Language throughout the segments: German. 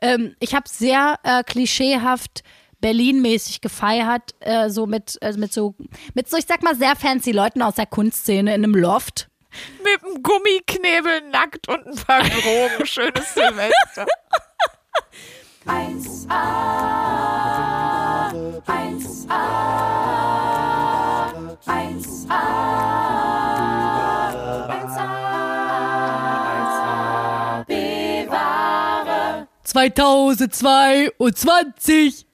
ähm, ich habe sehr äh, klischeehaft Berlin-mäßig gefeiert, äh, so mit, äh, mit so, mit so, ich sag mal, sehr fancy Leuten aus der Kunstszene in einem Loft. Mit einem Gummiknebel nackt und ein paar Drogen. Schönes Silvester. 1a, 1a, 1a, 2022.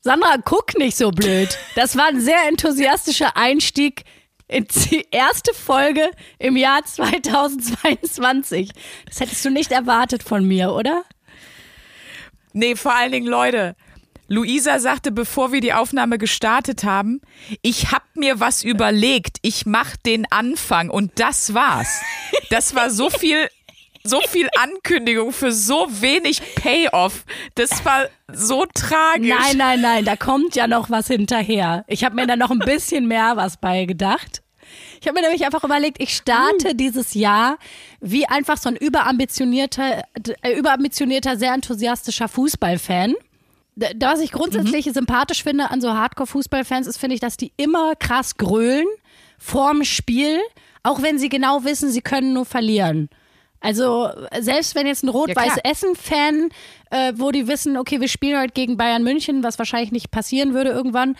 Sandra, guck nicht so blöd. Das war ein sehr enthusiastischer Einstieg in die erste Folge im Jahr 2022. Das hättest du nicht erwartet von mir, oder? Nee, vor allen Dingen, Leute. Luisa sagte, bevor wir die Aufnahme gestartet haben, ich hab mir was überlegt, ich mach den Anfang und das war's. Das war so viel so viel Ankündigung für so wenig Payoff. Das war so tragisch. Nein, nein, nein, da kommt ja noch was hinterher. Ich habe mir da noch ein bisschen mehr was bei gedacht. Ich habe mir nämlich einfach überlegt, ich starte uh. dieses Jahr wie einfach so ein überambitionierter, äh, überambitionierter, sehr enthusiastischer Fußballfan. Was ich grundsätzlich mhm. sympathisch finde an so Hardcore-Fußballfans ist, finde ich, dass die immer krass grölen vorm Spiel, auch wenn sie genau wissen, sie können nur verlieren. Also selbst wenn jetzt ein Rot-Weiß-Essen-Fan, äh, wo die wissen, okay, wir spielen heute gegen Bayern München, was wahrscheinlich nicht passieren würde irgendwann,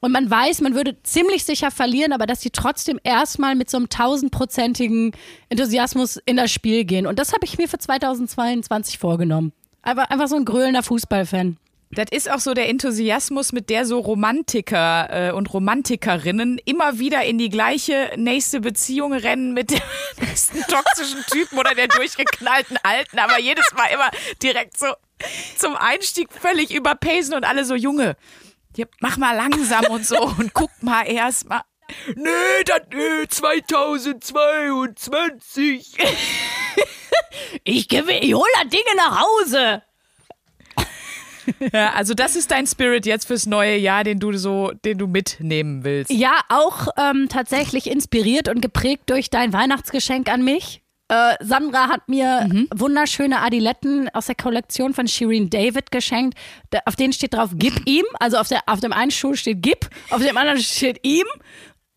und man weiß, man würde ziemlich sicher verlieren, aber dass sie trotzdem erstmal mit so einem tausendprozentigen Enthusiasmus in das Spiel gehen. Und das habe ich mir für 2022 vorgenommen. Einfach, einfach so ein grölender Fußballfan. Das ist auch so der Enthusiasmus, mit der so Romantiker äh, und Romantikerinnen immer wieder in die gleiche nächste Beziehung rennen mit dem nächsten toxischen Typen oder der durchgeknallten Alten, aber jedes Mal immer direkt so zum Einstieg völlig überpacen und alle so Junge. Mach mal langsam und so und guck mal erst mal. Nee, das nee, 2022. ich gebe, ich hol da Dinge nach Hause. Ja, also das ist dein Spirit jetzt fürs neue Jahr, den du so, den du mitnehmen willst. Ja, auch ähm, tatsächlich inspiriert und geprägt durch dein Weihnachtsgeschenk an mich. Äh, Sandra hat mir mhm. wunderschöne Adiletten aus der Kollektion von Shireen David geschenkt. Da, auf denen steht drauf, gib ihm. Also auf, der, auf dem einen Schuh steht gib, auf dem anderen steht ihm.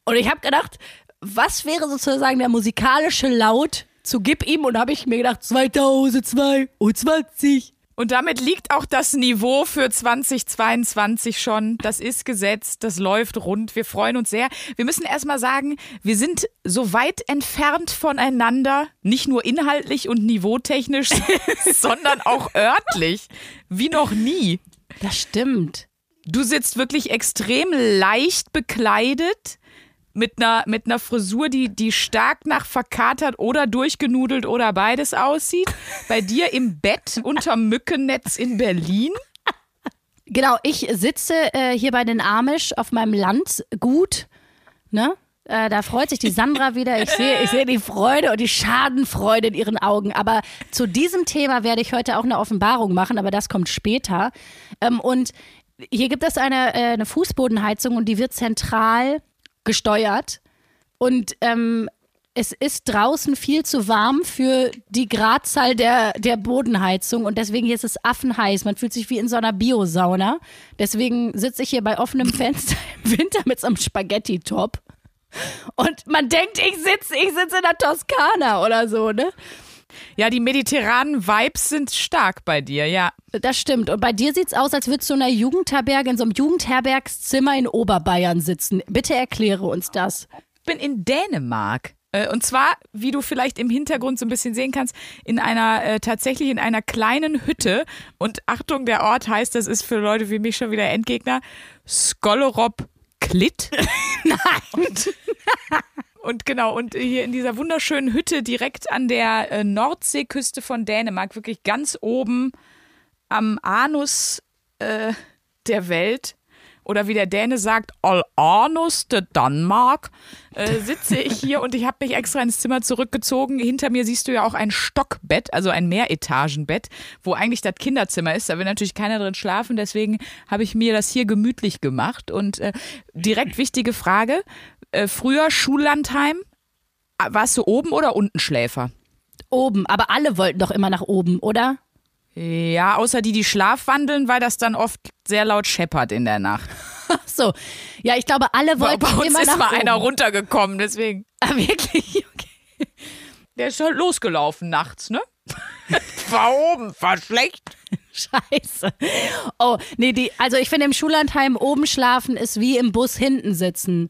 Und ich habe gedacht, was wäre sozusagen der musikalische Laut zu gib ihm? Und da habe ich mir gedacht, 2022. Und damit liegt auch das Niveau für 2022 schon. Das ist gesetzt, das läuft rund. Wir freuen uns sehr. Wir müssen erstmal sagen, wir sind so weit entfernt voneinander, nicht nur inhaltlich und niveautechnisch, sondern auch örtlich, wie noch nie. Das stimmt. Du sitzt wirklich extrem leicht bekleidet mit einer, mit einer Frisur, die, die stark nach verkatert oder durchgenudelt oder beides aussieht. Bei dir im Bett unter Mückennetz in Berlin. Genau, ich sitze äh, hier bei den Amish auf meinem Landgut. Ne? Äh, da freut sich die Sandra wieder. Ich sehe, ich sehe die Freude und die Schadenfreude in ihren Augen. Aber zu diesem Thema werde ich heute auch eine Offenbarung machen, aber das kommt später. Ähm, und hier gibt es eine, äh, eine Fußbodenheizung und die wird zentral gesteuert. Und ähm, es ist draußen viel zu warm für die Gradzahl der, der Bodenheizung und deswegen hier ist es affenheiß. Man fühlt sich wie in so einer Biosauna. Deswegen sitze ich hier bei offenem Fenster im Winter mit so einem Spaghetti-Top. Und man denkt, ich sitze ich sitz in der Toskana oder so, ne? Ja, die mediterranen Vibes sind stark bei dir, ja. Das stimmt. Und bei dir sieht es aus, als würdest du in einer Jugendherberge, in so einem Jugendherbergszimmer in Oberbayern sitzen. Bitte erkläre uns das. Ich bin in Dänemark. Äh, und zwar, wie du vielleicht im Hintergrund so ein bisschen sehen kannst, in einer, äh, tatsächlich in einer kleinen Hütte. Und Achtung, der Ort heißt, das ist für Leute wie mich schon wieder Endgegner, Skolorop Klit. Nein. Und genau, und hier in dieser wunderschönen Hütte direkt an der äh, Nordseeküste von Dänemark, wirklich ganz oben am Anus äh, der Welt, oder wie der Däne sagt, All Anus de Danmark, äh, sitze ich hier und ich habe mich extra ins Zimmer zurückgezogen. Hinter mir siehst du ja auch ein Stockbett, also ein Mehretagenbett, wo eigentlich das Kinderzimmer ist. Da will natürlich keiner drin schlafen, deswegen habe ich mir das hier gemütlich gemacht. Und äh, direkt wichtige Frage, äh, früher Schullandheim, warst du oben oder unten Schläfer? Oben, aber alle wollten doch immer nach oben, oder? Ja, außer die, die schlafwandeln, weil das dann oft sehr laut scheppert in der Nacht. Ach so. Ja, ich glaube, alle wollten bei uns immer ist nach mal oben. einer runtergekommen, deswegen. Ah, wirklich? Okay. Der ist halt losgelaufen nachts, ne? war oben, war schlecht. Scheiße. Oh, nee, die, also ich finde im Schullandheim oben schlafen ist wie im Bus hinten sitzen.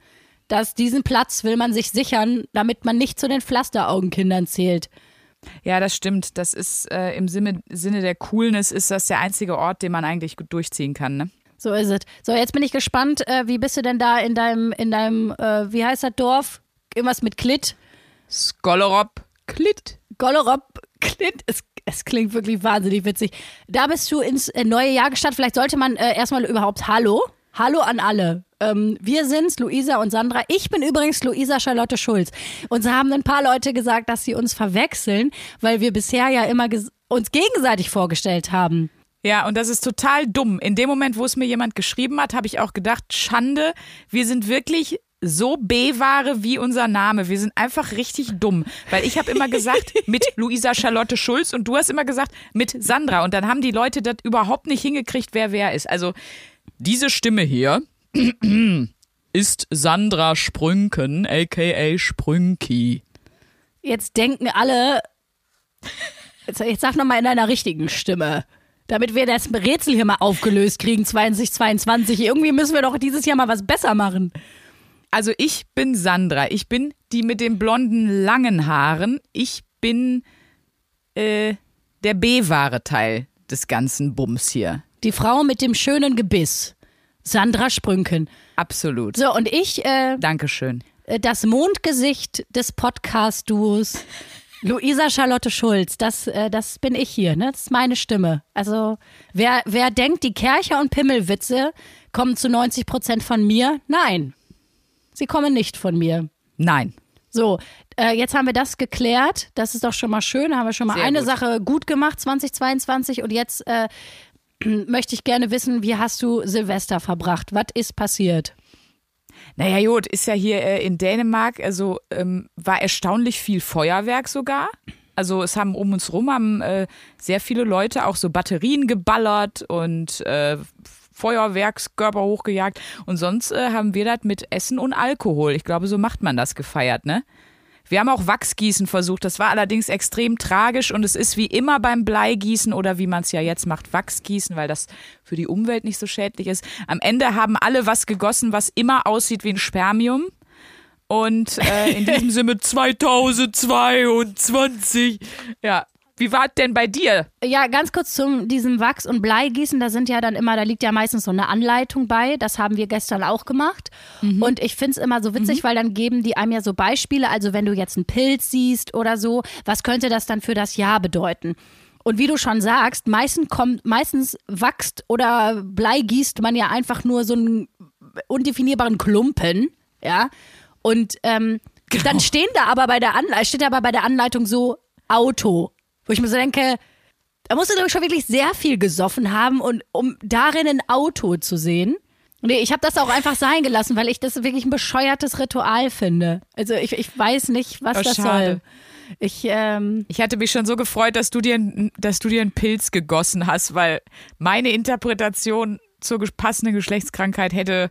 Das, diesen Platz will man sich sichern, damit man nicht zu den Pflasteraugenkindern zählt. Ja, das stimmt. Das ist äh, im Sinne, Sinne der Coolness ist das der einzige Ort, den man eigentlich gut durchziehen kann, ne? So ist es. So, jetzt bin ich gespannt, äh, wie bist du denn da in deinem, in deinem, äh, wie heißt das Dorf? Irgendwas mit Klit? Skolorop Klit. Gollerop Klit? Es, es klingt wirklich wahnsinnig witzig. Da bist du ins äh, neue Jahr gestartet. Vielleicht sollte man äh, erstmal überhaupt Hallo. Hallo an alle. Ähm, wir sind's, Luisa und Sandra. Ich bin übrigens Luisa Charlotte Schulz. Uns haben ein paar Leute gesagt, dass sie uns verwechseln, weil wir bisher ja immer uns gegenseitig vorgestellt haben. Ja, und das ist total dumm. In dem Moment, wo es mir jemand geschrieben hat, habe ich auch gedacht, Schande, wir sind wirklich so B-Ware wie unser Name. Wir sind einfach richtig dumm. Weil ich habe immer gesagt, mit Luisa Charlotte Schulz und du hast immer gesagt, mit Sandra. Und dann haben die Leute das überhaupt nicht hingekriegt, wer wer ist. Also diese Stimme hier ist Sandra Sprünken, aka Sprünki. Jetzt denken alle, jetzt, jetzt sag nochmal in einer richtigen Stimme. Damit wir das Rätsel hier mal aufgelöst kriegen, 2022. Irgendwie müssen wir doch dieses Jahr mal was besser machen. Also ich bin Sandra. Ich bin die mit den blonden langen Haaren. Ich bin äh, der B-wahre Teil des ganzen Bums hier. Die Frau mit dem schönen Gebiss. Sandra Sprünken. Absolut. So, und ich, äh, Dankeschön. äh, das Mondgesicht des Podcast-Duos. Luisa Charlotte Schulz, das, äh, das bin ich hier, ne? Das ist meine Stimme. Also, wer, wer denkt, die Kercher- und Pimmelwitze kommen zu 90 Prozent von mir? Nein. Sie kommen nicht von mir. Nein. So, äh, jetzt haben wir das geklärt. Das ist doch schon mal schön. Haben wir schon mal Sehr eine gut. Sache gut gemacht 2022. Und jetzt äh, möchte ich gerne wissen, wie hast du Silvester verbracht? Was ist passiert? Naja, gut, ist ja hier äh, in Dänemark, also ähm, war erstaunlich viel Feuerwerk sogar. Also es haben um uns rum haben äh, sehr viele Leute auch so Batterien geballert und äh, Feuerwerkskörper hochgejagt. Und sonst äh, haben wir das mit Essen und Alkohol. Ich glaube, so macht man das gefeiert, ne? Wir haben auch Wachsgießen versucht. Das war allerdings extrem tragisch und es ist wie immer beim Bleigießen oder wie man es ja jetzt macht, Wachsgießen, weil das für die Umwelt nicht so schädlich ist. Am Ende haben alle was gegossen, was immer aussieht wie ein Spermium. Und äh, in diesem Sinne 2022. Ja. Wie war es denn bei dir? Ja, ganz kurz zum diesem Wachs- und Bleigießen. Da sind ja dann immer, da liegt ja meistens so eine Anleitung bei. Das haben wir gestern auch gemacht. Und ich finde es immer so witzig, weil dann geben die einem ja so Beispiele. Also wenn du jetzt einen Pilz siehst oder so, was könnte das dann für das Jahr bedeuten? Und wie du schon sagst, meistens kommt, meistens wächst oder Bleigießt man ja einfach nur so einen undefinierbaren Klumpen, ja. Und ähm, dann stehen da aber bei der Anleitung, steht aber bei der Anleitung so Auto. Wo ich mir so denke, da musst du doch schon wirklich sehr viel gesoffen haben, und, um darin ein Auto zu sehen. Nee, ich habe das auch einfach sein gelassen, weil ich das wirklich ein bescheuertes Ritual finde. Also ich, ich weiß nicht, was Oh, das schade. soll. Ich, ähm, Ich hatte mich schon so gefreut, dass du dir, dass du dir einen Pilz gegossen hast, weil meine Interpretation zur passenden Geschlechtskrankheit hätte,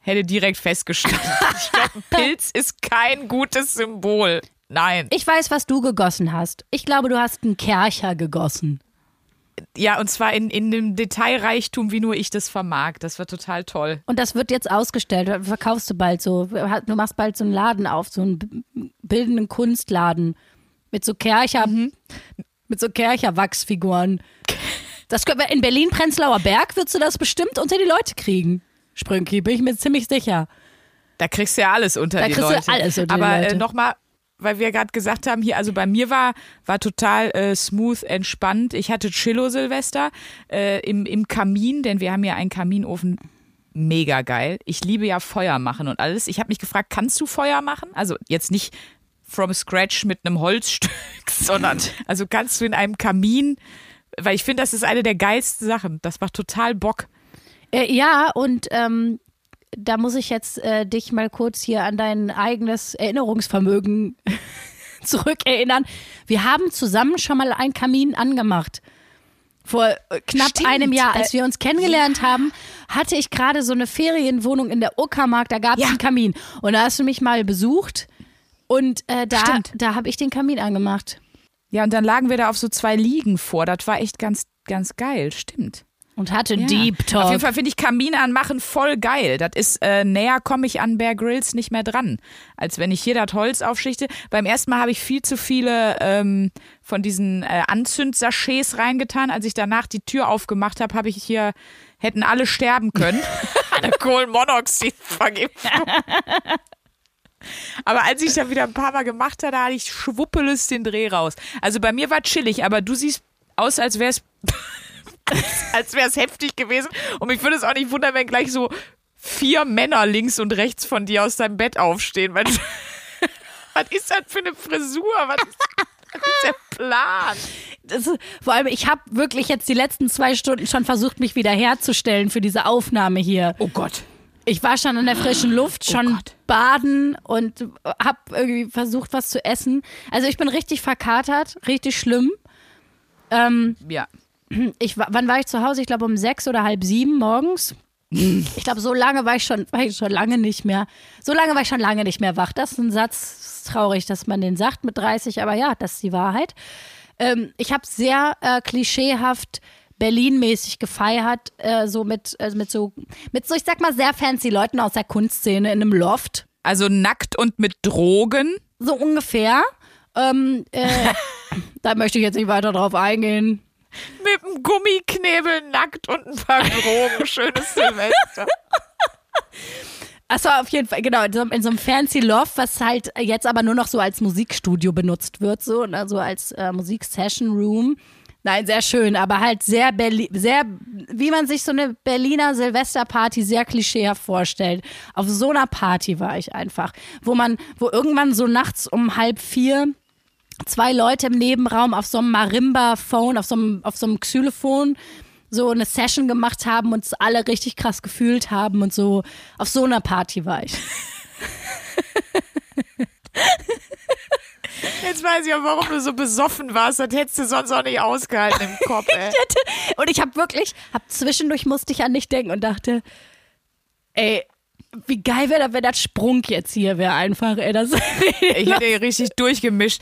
hätte direkt festgestellt. ich glaube, Pilz ist kein gutes Symbol. Nein. ich weiß, was du gegossen hast. Ich glaube, du hast einen Kercher gegossen. Ja, und zwar in, in dem Detailreichtum, wie nur ich das vermag. Das war total toll. Und das wird jetzt ausgestellt. Verkaufst du bald so. Du machst bald so einen Laden auf, so einen bildenden Kunstladen. Mit so Kercher, mit so Kercher-Wachsfiguren. Das können wir in Berlin-Prenzlauer Berg würdest du das bestimmt unter die Leute kriegen. Sprünki, bin ich mir ziemlich sicher. Da kriegst du ja alles unter Da die kriegst du Leute. alles unter die Aber Leute. äh, nochmal, weil wir gerade gesagt haben, hier, also bei mir war, war total äh, smooth, entspannt. Ich hatte Chillo-Silvester äh, im, im Kamin, denn wir haben ja einen Kaminofen. Mega geil. Ich liebe ja Feuer machen und alles. Ich habe mich gefragt, kannst du Feuer machen? Also jetzt nicht from scratch mit einem Holzstück, sondern also kannst du in einem Kamin, weil ich finde, das ist eine der geilsten Sachen. Das macht total Bock. Äh, ja, und ähm, da muss ich jetzt äh, dich mal kurz hier an dein eigenes Erinnerungsvermögen zurückerinnern. Wir haben zusammen schon mal einen Kamin angemacht. Vor äh, knapp Stimmt. einem Jahr, Äh, als wir uns kennengelernt haben, hatte ich gerade so eine Ferienwohnung in der Uckermark, da gab es Ja. einen Kamin. Und da hast du mich mal besucht und äh, da, Stimmt. da habe ich den Kamin angemacht. Ja, und dann lagen wir da auf so zwei Liegen vor. Das war echt ganz, ganz geil. Stimmt. Und hatte Ja. Deep Auf jeden Talk. Fall finde ich Kamin anmachen voll geil. Das ist, äh, näher komme ich an Bear Grylls nicht mehr dran, als wenn ich hier das Holz aufschichte. Beim ersten Mal habe ich viel zu viele ähm, von diesen äh, Anzündsachets reingetan. Als ich danach die Tür aufgemacht habe, habe ich hier, hätten alle sterben können. Eine Kohlenmonoxidvergiftung. Aber als ich da wieder ein paar Mal gemacht habe, da hatte ich schwuppeles den Dreh raus. Also bei mir war chillig, aber du siehst aus, als wäre es als wäre es heftig gewesen. Und mich würde es auch nicht wundern, wenn gleich so vier Männer links und rechts von dir aus deinem Bett aufstehen. Weil, was ist das für eine Frisur? Was ist, was ist der Plan? Ist, vor allem, ich habe wirklich jetzt die letzten zwei Stunden schon versucht, mich wieder herzustellen für diese Aufnahme hier. Oh Gott. Ich war schon in der frischen Luft, Oh schon Gott. baden und habe irgendwie versucht, was zu essen. Also ich bin richtig verkatert, richtig schlimm. Ähm, Ja. Ich, wa- wann war ich zu Hause? Ich glaube um sechs oder halb sieben morgens. Ich glaube, so lange war ich schon, war ich schon lange nicht mehr. So lange war ich schon lange nicht mehr wach. Das ist ein Satz, ist traurig, dass man den sagt mit 30, aber ja, das ist die Wahrheit. Ähm, ich habe sehr äh, klischeehaft Berlin-mäßig gefeiert, äh, so mit, äh, mit so, mit so, ich sag mal, sehr fancy Leuten aus der Kunstszene in einem Loft. Also nackt und mit Drogen. So ungefähr. Ähm, äh, da möchte ich jetzt nicht weiter drauf eingehen. Mit einem Gummiknebel nackt und ein paar Drogen. Schönes Silvester. Achso, auf jeden Fall, genau, in so, in so einem fancy Loft, was halt jetzt aber nur noch so als Musikstudio benutzt wird, so, ne, so als äh, Musik-Session-Room. Nein, sehr schön, aber halt sehr, Berli sehr, wie man sich so eine Berliner Silvesterparty sehr klischeehaft vorstellt. Auf so einer Party war ich einfach, wo man, wo irgendwann so nachts um halb vier zwei Leute im Nebenraum auf so einem Marimba-Phone, auf so einem, auf so einem Xylophon so eine Session gemacht haben und es alle richtig krass gefühlt haben und so. Auf so einer Party war ich. Jetzt weiß ich auch, warum du so besoffen warst. Das hättest du sonst auch nicht ausgehalten im Kopf, ey. Und ich habe wirklich, hab zwischendurch musste ich an dich denken und dachte, ey, wie geil wäre das, wenn das Sprung jetzt hier wäre einfach, ey, das Ich hätte hier richtig durchgemischt.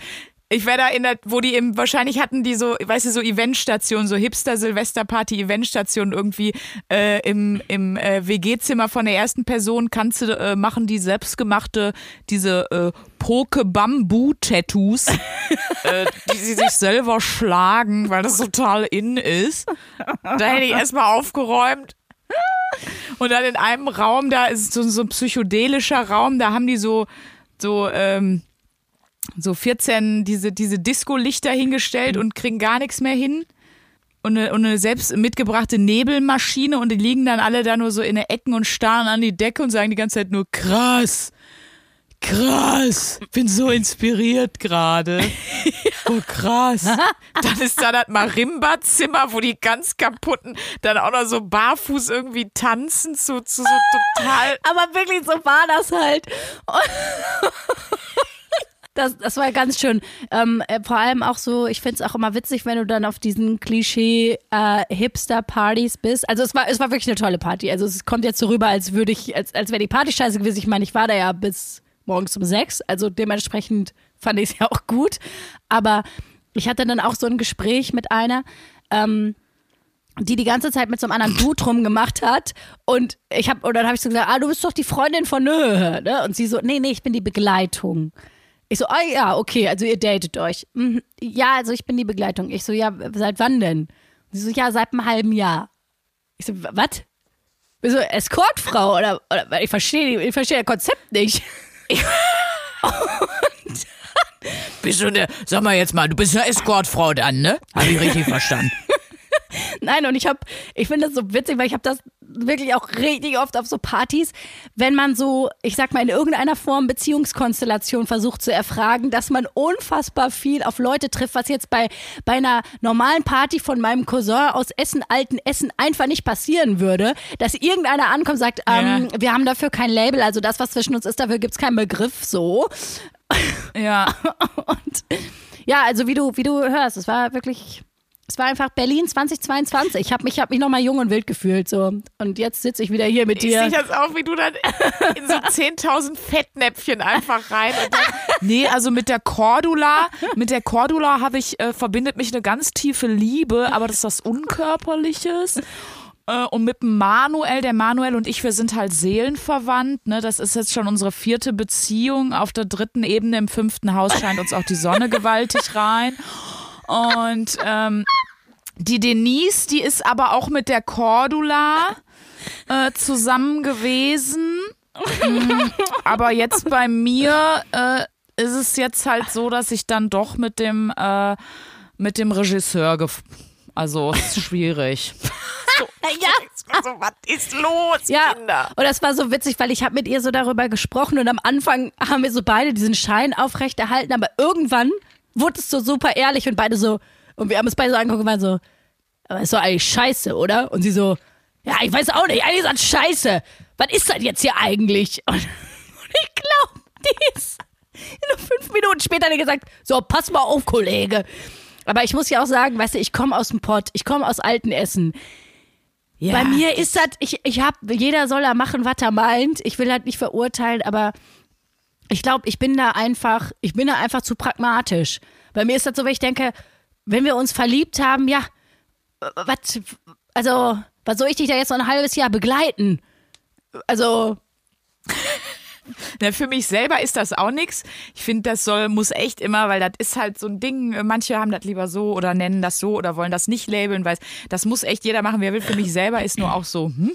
Ich wäre da in der, wo die im, wahrscheinlich hatten die so, weißt du, so Eventstationen, so Hipster-Silvesterparty-Eventstationen irgendwie äh, im, im äh, WG-Zimmer von der ersten Person kannst du äh, machen die selbstgemachte, diese äh, Poke-Bambu-Tattoos, äh, die sie sich selber schlagen, weil das total in ist. Da hätte ich erstmal aufgeräumt. Und dann in einem Raum, da ist so, so ein psychedelischer Raum, da haben die so, so, ähm, so 14 diese, diese Disco-Lichter hingestellt und kriegen gar nichts mehr hin. Und eine, und eine selbst mitgebrachte Nebelmaschine und die liegen dann alle da nur so in den Ecken und starren an die Decke und sagen die ganze Zeit nur krass. Krass, bin so inspiriert gerade. Oh, krass. Dann ist da das Marimba-Zimmer, wo die ganz kaputten dann auch noch so barfuß irgendwie tanzen zu, zu so total Aber wirklich, so war das halt. Das, das war ganz schön. Ähm, äh, vor allem auch so, ich finde es auch immer witzig, wenn du dann auf diesen Klischee-Hipster-Partys bist. Also es war, es war wirklich eine tolle Party. Also es kommt jetzt so rüber, als würde ich, als, als wäre die Party scheiße gewesen. Ich meine, ich war da ja bis morgens um sechs. Also dementsprechend fand ich es ja auch gut. Aber ich hatte dann auch so ein Gespräch mit einer, ähm, die die ganze Zeit mit so einem anderen Dude rumgemacht hat und ich habe und dann habe ich so gesagt, ah, du bist doch die Freundin von Nö, ne? Und sie so, nee, nee, ich bin die Begleitung. Ich so, ah ja, okay, also ihr datet euch. Mhm. Ja, also ich bin die Begleitung. Ich so, ja, seit wann denn? Sie so, ja, seit einem halben Jahr. Ich so, was? So, Escortfrau oder, oder ich verstehe ich verstehe das Konzept nicht. Bist du eine, sag mal jetzt mal, du bist eine Escortfrau dann, ne? Habe ich richtig verstanden. Nein, und ich habe, ich finde das so witzig, weil ich habe das wirklich auch richtig oft auf so Partys, wenn man so, ich sag mal, in irgendeiner Form Beziehungskonstellation versucht zu erfragen, dass man unfassbar viel auf Leute trifft, was jetzt bei, bei einer normalen Party von meinem Cousin aus Essen, alten Essen einfach nicht passieren würde, dass irgendeiner ankommt und sagt, ähm, wir haben dafür kein Label, also das, was zwischen uns ist, dafür gibt's keinen Begriff so. Ja. Und ja, also wie du, wie du hörst, es war wirklich Es war einfach Berlin 2022. Ich habe mich, hab mich nochmal jung und wild gefühlt. So. Und jetzt sitze ich wieder hier mit Ich dir. sehe das auch, wie du dann in so 10.000 Fettnäpfchen einfach rein. Und dann, nee, also mit der Cordula, mit der Cordula habe ich, äh, verbindet mich eine ganz tiefe Liebe, aber das ist was Unkörperliches. Äh, Und mit dem Manuel, der Manuel und ich, wir sind halt seelenverwandt. Ne? Das ist jetzt schon unsere vierte Beziehung. Auf der dritten Ebene im fünften Haus scheint uns auch die Sonne gewaltig rein. Und ähm, die Denise, die ist aber auch mit der Cordula äh, zusammen gewesen. Mm, aber jetzt bei mir äh, ist es jetzt halt so, dass ich dann doch mit dem äh, mit dem Regisseur gef also ist schwierig. ja. Also, was ist los, Ja, und das war so witzig, weil ich habe mit ihr so darüber gesprochen und am Anfang haben wir so beide diesen Schein aufrechterhalten, aber irgendwann wurde es so super ehrlich und beide so, und wir haben es beide so angeguckt und waren so, aber ist doch eigentlich scheiße, oder? Und sie so, ja, ich weiß auch nicht, eigentlich ist das scheiße. Was ist das jetzt hier eigentlich? Und, und ich glaube, die ist nur fünf Minuten später hat gesagt, so, pass mal auf, Kollege. Aber ich muss ja auch sagen, weißt du, ich komme aus dem Pott, ich komme aus Altenessen. Ja, Bei mir ist das, ich, ich hab, jeder soll da machen, was er meint. Ich will halt nicht verurteilen, aber ich glaube, ich bin da einfach, ich bin da einfach zu pragmatisch. Bei mir ist das so, wenn ich denke, wenn wir uns verliebt haben, ja, was, also, was soll ich dich da jetzt noch ein halbes Jahr begleiten? Also, Na, für mich selber ist das auch nichts. Ich finde, das soll, muss echt immer, weil das ist halt so ein Ding. Manche haben das lieber so oder nennen das so oder wollen das nicht labeln, weil das muss echt jeder machen, wer will. Für mich selber ist nur auch so, hm.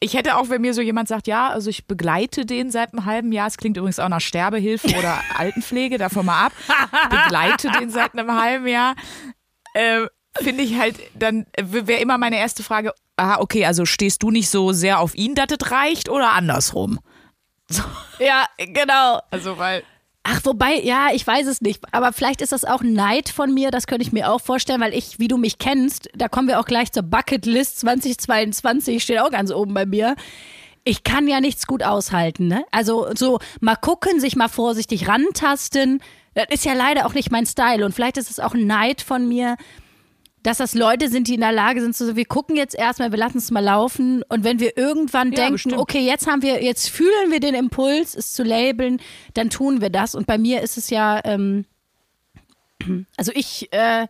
Ich hätte auch, wenn mir so jemand sagt, ja, also ich begleite den seit einem halben Jahr. Es klingt übrigens auch nach Sterbehilfe oder Altenpflege, davon mal ab. Begleite den seit einem halben Jahr. Äh, Finde ich halt, dann wäre immer meine erste Frage, ah, okay, also stehst du nicht so sehr auf ihn, dass es reicht oder andersrum? ja, genau. Also, weil. Ach, wobei, ja, ich weiß es nicht. Aber vielleicht ist das auch Neid von mir, das könnte ich mir auch vorstellen, weil ich, wie du mich kennst, da kommen wir auch gleich zur Bucketlist 2022, steht auch ganz oben bei mir. Ich kann ja nichts gut aushalten, ne? Also so mal gucken, sich mal vorsichtig rantasten, das ist ja leider auch nicht mein Style. Und vielleicht ist es auch ein Neid von mir, dass das Leute sind, die in der Lage sind, so, wir gucken jetzt erstmal, wir lassen es mal laufen. Und wenn wir irgendwann Ja, denken, bestimmt. okay, jetzt haben wir, jetzt fühlen wir den Impuls, es zu labeln, dann tun wir das. Und bei mir ist es ja, ähm, also ich, äh,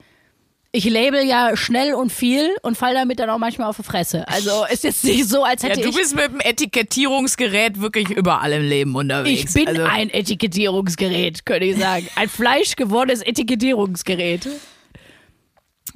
ich label ja schnell und viel und fall damit dann auch manchmal auf die Fresse. Also ist jetzt nicht so, als Ja, hätte du ich. bist mit dem Etikettierungsgerät wirklich überall im Leben unterwegs. Ich bin also, ein Etikettierungsgerät, könnte ich sagen. Ein fleischgewordenes Etikettierungsgerät.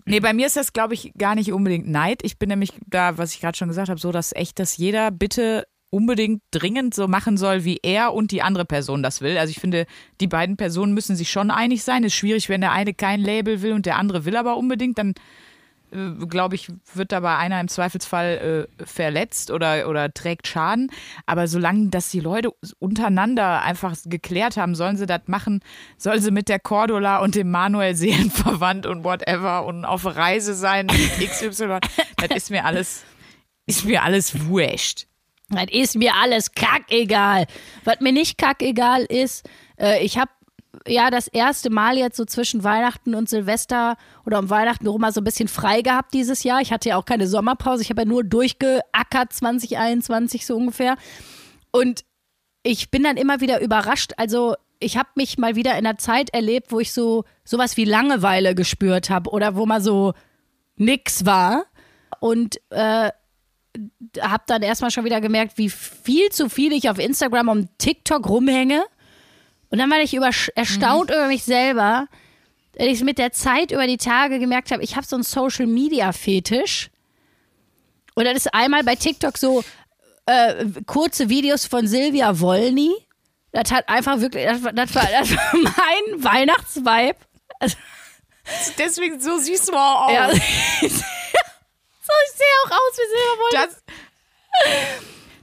Nee, bei mir ist das, glaube ich, gar nicht unbedingt Neid. Ich bin nämlich da, was ich gerade schon gesagt habe, so, dass echt, dass jeder bitte unbedingt dringend so machen soll, wie er und die andere Person das will. Also ich finde, die beiden Personen müssen sich schon einig sein. Ist schwierig, wenn der eine kein Label will und der andere will aber unbedingt, dann glaube ich, wird dabei einer im Zweifelsfall äh, verletzt oder, oder trägt Schaden. Aber solange das die Leute untereinander einfach geklärt haben, sollen sie das machen, sollen sie mit der Cordula und dem Manuel seelenverwandt und whatever und auf Reise sein mit XY. das ist mir alles, ist mir alles wurscht. Das ist mir alles kackegal. Was mir nicht kackegal ist, äh, ich habe ja das erste Mal jetzt so zwischen Weihnachten und Silvester oder um Weihnachten rum mal so ein bisschen frei gehabt dieses Jahr. Ich hatte ja auch keine Sommerpause. Ich habe ja nur durchgeackert 2021 so ungefähr. Und ich bin dann immer wieder überrascht. Also ich habe mich mal wieder in einer Zeit erlebt, wo ich so sowas wie Langeweile gespürt habe oder wo mal so nix war. Und äh, habe dann erstmal schon wieder gemerkt, wie viel zu viel ich auf Instagram und TikTok rumhänge. Und dann war ich über, erstaunt über mich selber, dass ich mit der Zeit über die Tage gemerkt habe, ich habe so einen Social Media Fetisch. Und dann ist einmal bei TikTok so äh, kurze Videos von Silvia Wolny. Das hat einfach wirklich, das war, das war, das war mein Weihnachtsvibe. Also, Deswegen so siehst du auch aus. ja. so, ich sehe auch aus wie Silvia Wolny. Das,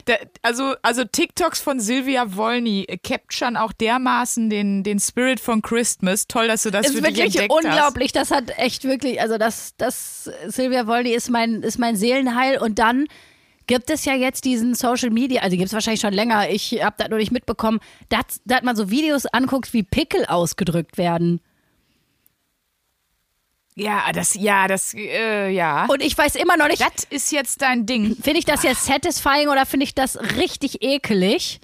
da, also, also TikToks von Silvia Wolny capturen auch dermaßen den, den Spirit von Christmas. Toll, dass du das ist für dich wirklich entdeckt unglaublich. Das hat echt wirklich, also das, das Silvia Wolny ist mein, ist mein Seelenheil. Und dann gibt es ja jetzt diesen Social Media, also gibt es wahrscheinlich schon länger, ich habe das noch nicht mitbekommen, dass, dass man so Videos anguckt, wie Pickel ausgedrückt werden. Ja, das, ja, das, äh, ja. Und ich weiß immer noch nicht, das ist jetzt dein Ding. finde ich das jetzt satisfying oder finde ich das richtig ekelig?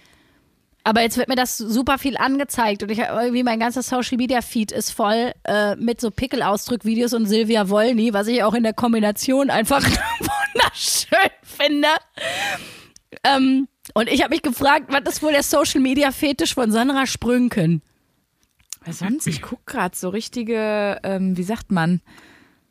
Aber jetzt wird mir das super viel angezeigt und ich irgendwie mein ganzer Social Media Feed ist voll äh, mit so Pickelausdrückvideos und Silvia Wollny, was ich auch in der Kombination einfach wunderschön finde. Ähm, und ich habe mich gefragt, was ist wohl der Social Media Fetisch von Sandra Sprünken? Was sonst? Ich guck gerade so richtige, ähm, wie sagt man,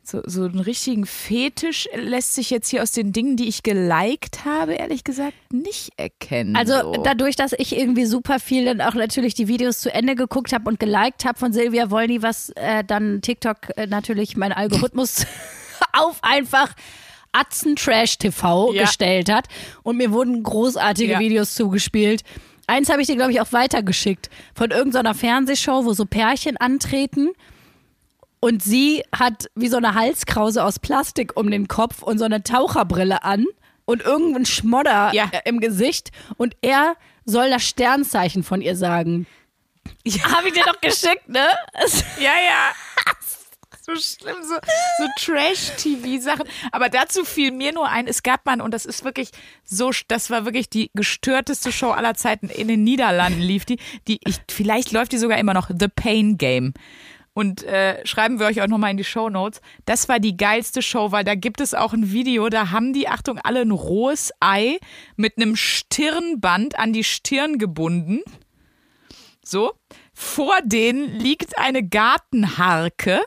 so, so einen richtigen Fetisch lässt sich jetzt hier aus den Dingen, die ich geliked habe, ehrlich gesagt nicht erkennen. Also so. dadurch, dass ich irgendwie super viel dann auch natürlich die Videos zu Ende geguckt habe und geliked habe von Silvia Wollny, was äh, dann TikTok äh, natürlich mein Algorithmus auf einfach Atzen Trash TV Ja. gestellt hat und mir wurden großartige Ja. Videos zugespielt. Eins habe ich dir, glaube ich, auch weitergeschickt von irgendeiner Fernsehshow, wo so Pärchen antreten und sie hat wie so eine Halskrause aus Plastik um den Kopf und so eine Taucherbrille an und irgendein Schmodder Ja. äh, im Gesicht und er soll das Sternzeichen von ihr sagen. Ja, habe ich dir doch geschickt, ne? Ja, ja. So schlimm, so, so Trash-TV-Sachen. Aber dazu fiel mir nur ein, es gab mal, und das ist wirklich so, das war wirklich die gestörteste Show aller Zeiten. In den Niederlanden lief die. die ich, vielleicht läuft die sogar immer noch, The Pain Game. Und äh, schreiben wir euch auch nochmal in die Show Notes. Das war die geilste Show, weil da gibt es auch ein Video, da haben die, Achtung, alle ein rohes Ei mit einem Stirnband an die Stirn gebunden. So. Vor denen liegt eine Gartenharke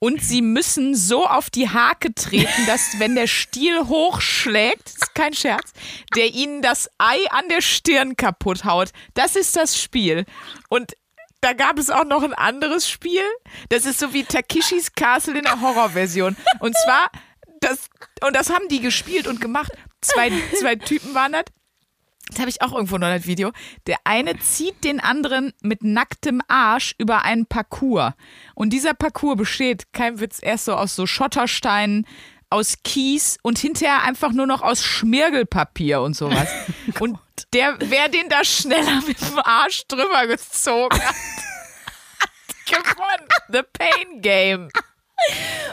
und sie müssen so auf die Hake treten, dass wenn der Stiel hochschlägt, ist kein Scherz, der ihnen das Ei an der Stirn kaputt haut. Das ist das Spiel. Und da gab es auch noch ein anderes Spiel. Das ist so wie Takishis Castle in der Horrorversion. Und zwar, das, und das haben die gespielt und gemacht. Zwei, zwei Typen waren das. Das habe ich auch irgendwo noch das Video. Der eine zieht den anderen mit nacktem Arsch über einen Parcours. Und dieser Parcours besteht, kein Witz, erst so aus so Schottersteinen, aus Kies und hinterher einfach nur noch aus Schmirgelpapier und sowas. und der, wer den da schneller mit dem Arsch drüber gezogen hat, hat gewonnen. The Pain Game.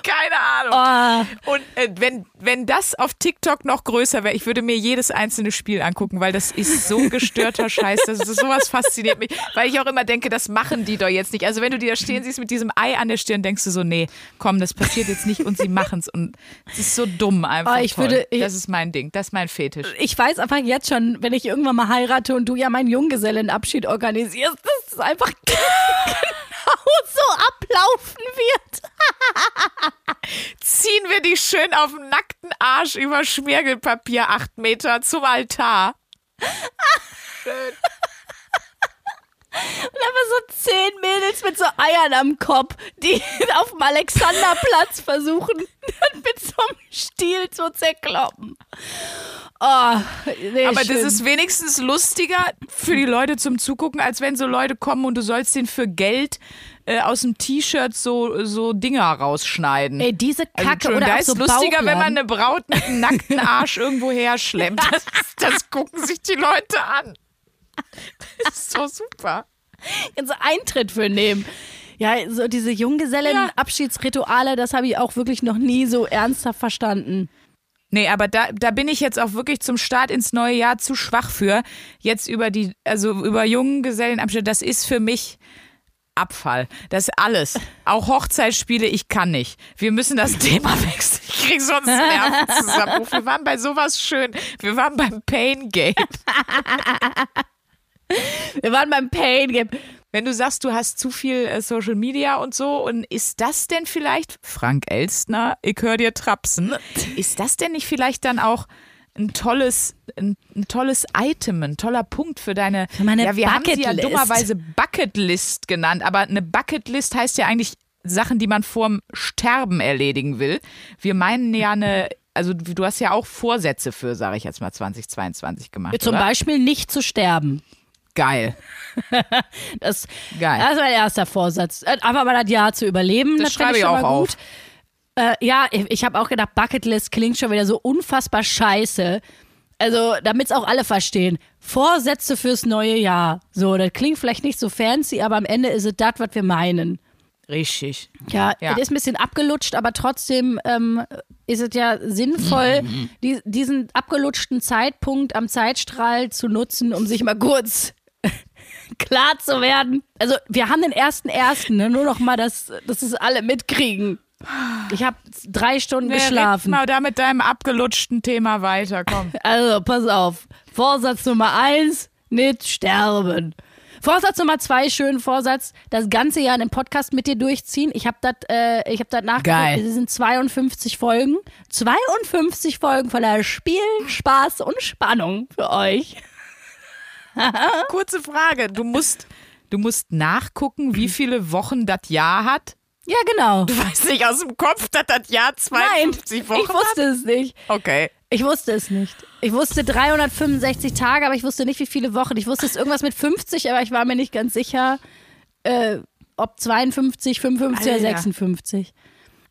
Keine Ahnung. Oh, Und äh, wenn, wenn das auf TikTok noch größer wäre, ich würde mir jedes einzelne Spiel angucken, weil das ist so gestörter Scheiß. Das ist sowas fasziniert mich, weil ich auch immer denke, das machen die doch jetzt nicht. Also wenn du die da stehen siehst mit diesem Ei an der Stirn, denkst du so, nee, komm, das passiert jetzt nicht und sie machen's und es ist so dumm einfach. Oh, ich toll. würde- ich- das ist mein Ding, das ist mein Fetisch. ich weiß einfach jetzt schon, wenn ich irgendwann mal heirate und du ja meinen Junggesellenabschied organisierst, dass es einfach so ablaufen wird. Ziehen wir dich schön auf dem nackten Arsch über Schmirgelpapier acht Meter zum Altar. Schön. Und aber so zehn Mädels mit so Eiern am Kopf, die auf dem Alexanderplatz versuchen, mit so einem Stiel zu zerkloppen. Oh, nee, Aber schön. das ist wenigstens lustiger für die Leute zum Zugucken, als wenn so Leute kommen und du sollst den für Geld äh, aus dem T-Shirt so, so Dinger rausschneiden. Ey, diese Also, Kacke Entschuldigung, oder da ist so lustiger, wenn man Bauchladen. eine Braut mit einem nackten Arsch irgendwo herschleppt. Das, das gucken sich die Leute an. Das ist so super. so Eintritt für nehmen. Ja, so diese Junggesellen-Abschiedsrituale, das habe ich auch wirklich noch nie so ernsthaft verstanden. Nee, aber da, da bin ich jetzt auch wirklich zum Start ins neue Jahr zu schwach für. Jetzt über die, also über jungen Gesellenabschiede, das ist für mich Abfall. Das ist alles. Auch Hochzeitsspiele, ich kann nicht. Wir müssen das Thema wechseln. Ich krieg sonst einen Nervenzusammenbruch. Wir waren bei sowas schön. Wir waren beim Pain Game. Wir waren beim Pain Game. Wenn du sagst, du hast zu viel äh, Social Media und so, und ist das denn vielleicht, Frank Elstner, ich höre dir trapsen, ist das denn nicht vielleicht dann auch ein tolles, ein, ein tolles Item, ein toller Punkt für deine, Für meine ja, wir haben sie ja dummerweise Bucketlist genannt, aber eine Bucketlist heißt ja eigentlich Sachen, die man vorm Sterben erledigen will. Wir meinen ja eine, also du hast ja auch Vorsätze für, sage ich jetzt mal, 2022 gemacht. Zum oder? Beispiel nicht zu sterben. Geil. Das, Geil. das ist mein erster Vorsatz. Äh, Aber mal das Jahr zu überleben, Das das, schreibe ich auch auf. gut. Äh, ja, ich, ich habe auch gedacht, Bucketlist klingt schon wieder so unfassbar scheiße. Also, damit es auch alle verstehen. Vorsätze fürs neue Jahr. So, das klingt vielleicht nicht so fancy, aber am Ende ist es das, was wir meinen. Richtig. Ja, Ja. es ist ein bisschen abgelutscht, aber trotzdem ähm, ist es ja sinnvoll, die, diesen abgelutschten Zeitpunkt am Zeitstrahl zu nutzen, um sich mal kurz klar zu werden. Also wir haben den ersten ersten, ne? nur noch mal, dass, dass es alle mitkriegen. Ich habe drei Stunden Nee, geschlafen. mal da mit deinem abgelutschten Thema weiter, komm. Also, pass auf. Vorsatz Nummer eins, nicht sterben. Vorsatz Nummer zwei, schönen Vorsatz, das ganze Jahr einen Podcast mit dir durchziehen. Ich habe das äh, ich hab das nachgeguckt. Es sind 52 Folgen. 52 Folgen voller Spiel, Spaß und Spannung für euch. Kurze Frage. Du musst, du musst nachgucken, wie viele Wochen das Jahr hat. Ja, genau. Du weißt nicht aus dem Kopf, dass das Jahr Nein, 52 Wochen ich wusste es nicht. hat? Okay. Ich wusste es nicht. Ich wusste 365 Tage, aber ich wusste nicht, wie viele Wochen. Ich wusste es irgendwas mit 50, aber ich war mir nicht ganz sicher, äh, ob 52, 55 oder Alter. 56.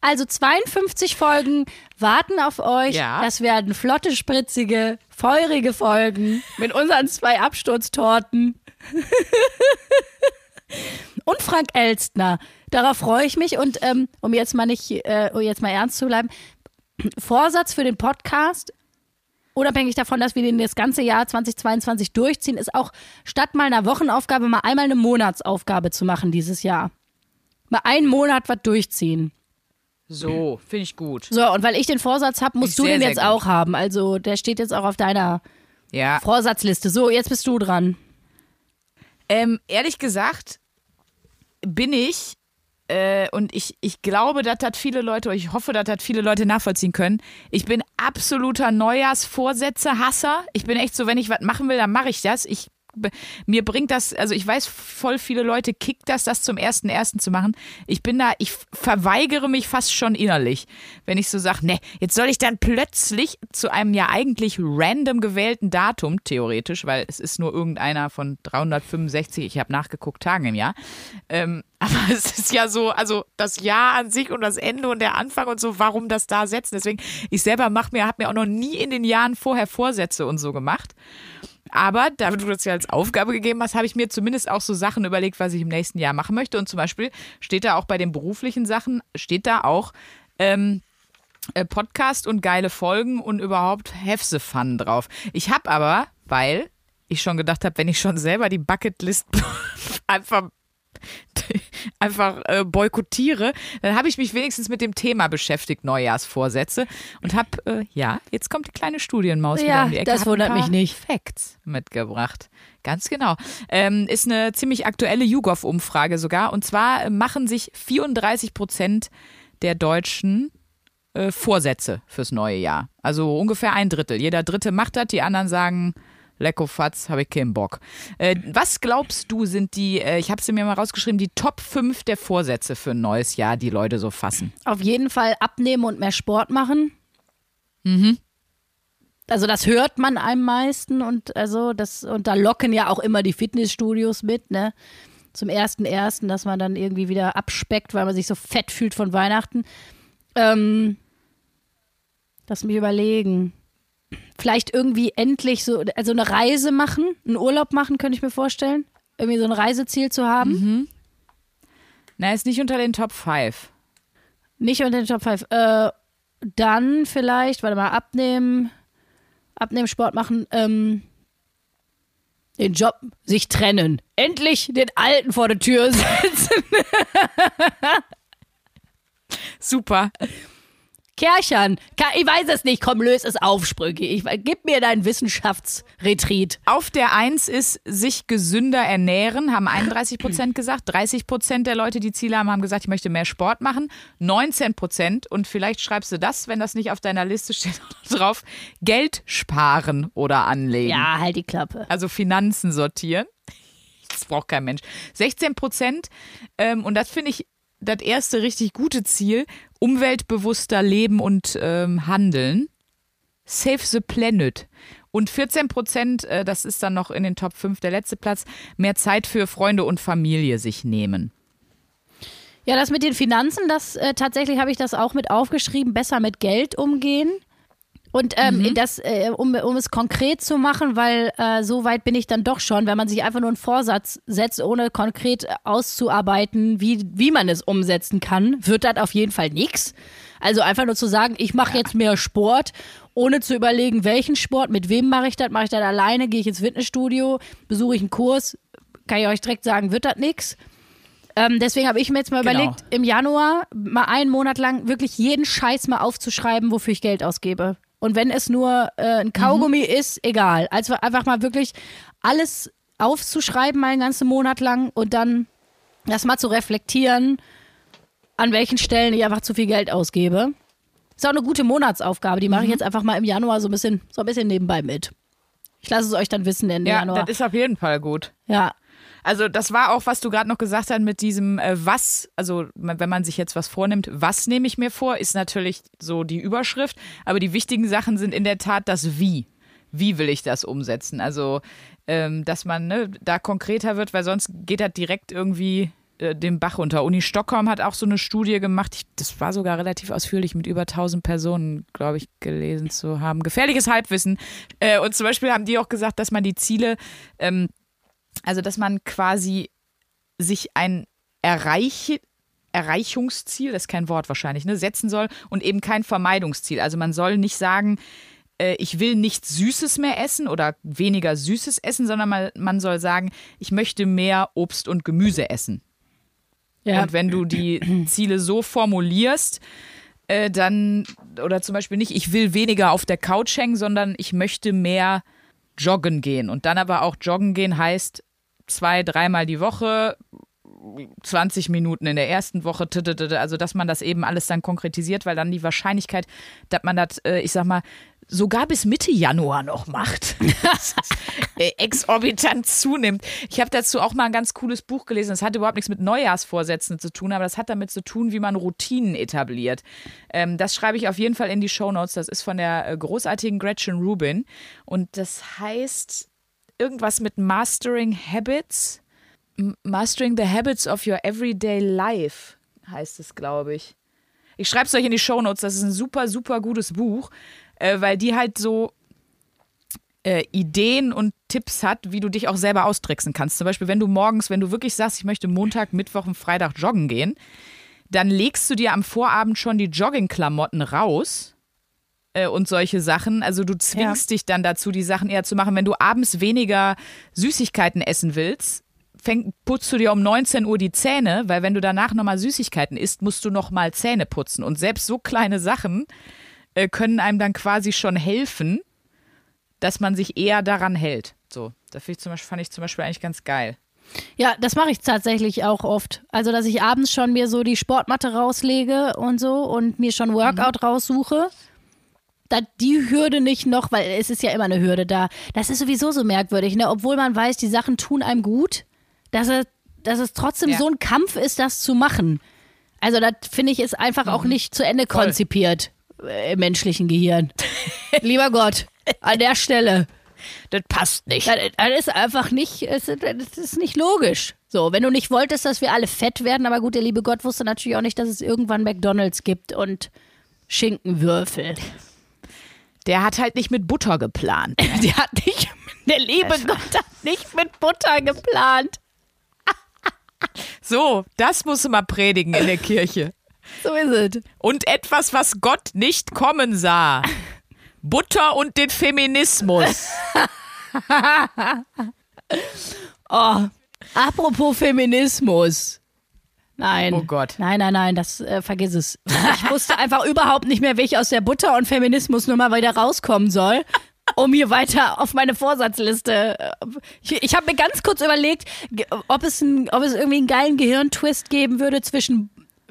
Also 52 Folgen warten auf euch. Ja. Das werden flotte, spritzige, feurige Folgen mit unseren zwei Absturztorten. und Frank Elstner. Darauf freue ich mich und um, um jetzt mal nicht, äh, um jetzt mal ernst zu bleiben, Vorsatz für den Podcast, unabhängig davon, dass wir den das ganze Jahr 2022 durchziehen, ist auch statt mal einer Wochenaufgabe mal einmal eine Monatsaufgabe zu machen dieses Jahr. Mal einen Monat was durchziehen. So, finde ich gut. So, und weil ich den Vorsatz habe, musst Ich du sehr, den jetzt gut. auch haben. Also der steht jetzt auch auf deiner Ja. Vorsatzliste. So, jetzt bist du dran. Ähm, ehrlich gesagt bin ich, äh, und ich, ich glaube, dass das viele Leute, ich hoffe, dass das viele Leute nachvollziehen können. Ich bin absoluter Neujahrsvorsätze-Hasser. Ich bin echt so, wenn ich was machen will, dann mache ich das. Ich mir bringt das, also ich weiß, voll viele Leute kickt das, das zum ersten ersten zu machen. Ich bin da, ich verweigere mich fast schon innerlich, wenn ich so sage, ne, jetzt soll ich dann plötzlich zu einem ja eigentlich random gewählten Datum, theoretisch, weil es ist nur irgendeiner von 365, ich habe nachgeguckt, Tagen im Jahr. Ähm, aber es ist ja so, also das Jahr an sich und das Ende und der Anfang und so, warum das da setzen. Deswegen, ich selber mach mir, habe mir auch noch nie in den Jahren vorher Vorsätze und so gemacht. Aber da du das ja als Aufgabe gegeben hast, habe ich mir zumindest auch so Sachen überlegt, was ich im nächsten Jahr machen möchte. Und zum Beispiel steht da auch bei den beruflichen Sachen, steht da auch ähm, äh, Podcast und geile Folgen und überhaupt have the fun drauf. Ich habe aber, weil ich schon gedacht habe, wenn ich schon selber die Bucketlist einfach einfach äh, boykottiere, dann habe ich mich wenigstens mit dem Thema beschäftigt, Neujahrsvorsätze und habe, äh, ja, jetzt kommt die kleine Studienmaus wieder Ja, um die Ecke. das wundert mich nicht. Facts mitgebracht. Ganz genau. Ähm, ist eine ziemlich aktuelle YouGov-Umfrage sogar. Und zwar machen sich 34 Prozent der Deutschen äh, Vorsätze fürs neue Jahr. Also ungefähr ein Drittel. Jeder Dritte macht das, die anderen sagen, Lecko Fatz, habe ich keinen Bock. Äh, was glaubst du, sind die, äh, ich habe sie mir mal rausgeschrieben, die Top 5 der Vorsätze für ein neues Jahr, die Leute so fassen? Auf jeden Fall abnehmen und mehr Sport machen. Mhm. Also das hört man am meisten und also das und da locken ja auch immer die Fitnessstudios mit, ne? Zum ersten ersten, dass man dann irgendwie wieder abspeckt, weil man sich so fett fühlt von Weihnachten. Ähm, lass mich überlegen. Vielleicht irgendwie endlich so, also eine Reise machen, einen Urlaub machen, könnte ich mir vorstellen. Irgendwie so ein Reiseziel zu haben. Na, ist nicht unter den Top 5. Nicht unter den Top 5. Äh, dann vielleicht, warte mal, abnehmen, abnehmen, Sport machen, ähm, den Job, sich trennen. Endlich den Alten vor der Tür setzen. Super. Kerchern, ich weiß es nicht, komm, löse es auf, Sprüche. Ich, gib mir deinen Wissenschaftsretreat. Auf der Eins ist sich gesünder ernähren, haben 31 Prozent gesagt. 30 Prozent der Leute, die Ziele haben, haben gesagt, ich möchte mehr Sport machen. 19 Prozent, und vielleicht schreibst du das, wenn das nicht auf deiner Liste steht, drauf, Geld sparen oder anlegen. Ja, halt die Klappe. Also Finanzen sortieren. Das braucht kein Mensch. 16 Prozent, ähm, und das finde ich das erste richtig gute Ziel, umweltbewusster leben und ähm, handeln. Save the Planet. Und 14 Prozent, äh, das ist dann noch in den Top 5 der letzte Platz, mehr Zeit für Freunde und Familie sich nehmen. Ja, das mit den Finanzen, das äh, tatsächlich habe ich das auch mit aufgeschrieben, besser mit Geld umgehen. Und ähm, das, äh, um, um es konkret zu machen, weil äh, so weit bin ich dann doch schon, wenn man sich einfach nur einen Vorsatz setzt, ohne konkret auszuarbeiten, wie, wie man es umsetzen kann, wird das auf jeden Fall nichts. Also einfach nur zu sagen, ich mache jetzt mehr Sport, ohne zu überlegen, welchen Sport, mit wem mache ich das, mache ich das alleine, gehe ich ins Fitnessstudio, besuche ich einen Kurs, kann ich euch direkt sagen, wird das nichts. Ähm, deswegen habe ich mir jetzt mal Genau. überlegt, im Januar mal einen Monat lang wirklich jeden Scheiß mal aufzuschreiben, wofür ich Geld ausgebe. Und wenn es nur äh, ein Kaugummi ist, egal. Also einfach mal wirklich alles aufzuschreiben, mal einen ganzen Monat lang und dann das mal zu reflektieren, an welchen Stellen ich einfach zu viel Geld ausgebe. Ist auch eine gute Monatsaufgabe. Die mache ich jetzt einfach mal im Januar so ein bisschen, so ein bisschen nebenbei mit. Ich lasse es euch dann wissen Ende Ja, Januar. das ist auf jeden Fall gut. Ja, Also das war auch, was du gerade noch gesagt hast mit diesem äh, was, also wenn man sich jetzt was vornimmt, was nehme ich mir vor, ist natürlich so die Überschrift, aber die wichtigen Sachen sind in der Tat das Wie. Wie will ich das umsetzen? Also, ähm, dass man ne, da konkreter wird, weil sonst geht das direkt irgendwie äh, den Bach runter. Uni Stockholm hat auch so eine Studie gemacht, ich, das war sogar relativ ausführlich, mit über 1000 Personen, glaube ich, gelesen zu haben. Gefährliches Halbwissen. Äh, und zum Beispiel haben die auch gesagt, dass man die Ziele ähm, also, dass man quasi sich ein Erreich Erreichungsziel, das ist kein Wort wahrscheinlich, ne, setzen soll und eben kein Vermeidungsziel. Also man soll nicht sagen, äh, ich will nichts Süßes mehr essen oder weniger Süßes essen, sondern man, man soll sagen, ich möchte mehr Obst und Gemüse essen. ja. Und wenn du die Ziele so formulierst, äh, dann, oder zum Beispiel nicht, ich will weniger auf der Couch hängen, sondern ich möchte mehr joggen gehen. Und dann aber auch joggen gehen heißt zwei, dreimal die Woche, 20 Minuten in der ersten Woche, also dass man das eben alles dann konkretisiert, weil dann die Wahrscheinlichkeit, dass man das, äh, ich sag mal, sogar bis Mitte Januar noch macht, äh, exorbitant zunimmt. Ich habe dazu auch mal ein ganz cooles Buch gelesen. Das hat überhaupt nichts mit Neujahrsvorsätzen zu tun, aber das hat damit zu tun, wie man Routinen etabliert. Ähm, das schreibe ich auf jeden Fall in die Shownotes. Das ist von der äh, großartigen Gretchen Rubin und das heißt irgendwas mit Mastering Habits. Mastering the Habits of Your Everyday Life heißt es, glaube ich. Ich schreibe es euch in die Shownotes. Das ist ein super, super gutes Buch, äh, weil die halt so äh, Ideen und Tipps hat, wie du dich auch selber austricksen kannst. Zum Beispiel, wenn du morgens, wenn du wirklich sagst, ich möchte Montag, Mittwoch und Freitag joggen gehen, dann legst du dir am Vorabend schon die Joggingklamotten raus äh, und solche Sachen. Also du zwingst dich dann dazu, die Sachen eher zu machen. Wenn du abends weniger Süßigkeiten essen willst, fäng, putzt du dir um 19 Uhr die Zähne, weil wenn du danach nochmal Süßigkeiten isst, musst du nochmal Zähne putzen. Und selbst so kleine Sachen äh, können einem dann quasi schon helfen, dass man sich eher daran hält. So, das ich zum Beispiel, fand ich zum Beispiel eigentlich ganz geil. Ja, das mache ich tatsächlich auch oft. Also, dass ich abends schon mir so die Sportmatte rauslege und so und mir schon Workout raussuche. Da die Hürde nicht noch, weil es ist ja immer eine Hürde da. Das ist sowieso so merkwürdig, ne? Obwohl man weiß, die Sachen tun einem gut, dass es, dass es trotzdem Ja. so ein Kampf ist, das zu machen. Also, das finde ich ist einfach auch nicht zu Ende Voll. konzipiert äh, im menschlichen Gehirn. Lieber Gott, an der Stelle. Das passt nicht. Das, das ist einfach nicht, das ist nicht logisch. So, wenn du nicht wolltest, dass wir alle fett werden, aber gut, der liebe Gott wusste natürlich auch nicht, dass es irgendwann McDonalds gibt und Schinkenwürfel. Der hat halt nicht mit Butter geplant. Der hat nicht, der liebe Gott hat nicht mit Butter geplant. So, das musst du mal predigen in der Kirche. So ist es. Und etwas, was Gott nicht kommen sah. Butter und den Feminismus. Oh, apropos Feminismus. Nein. Oh Gott. Nein, nein, nein, das äh, vergiss es. Ich wusste einfach überhaupt nicht mehr, wie ich aus der Butter- und Feminismusnummer wieder rauskommen soll, um hier weiter auf meine Vorsatzliste. äh, Ich, ich habe mir ganz kurz überlegt, ob es, ein, ob es irgendwie einen geilen Gehirntwist geben würde zwischen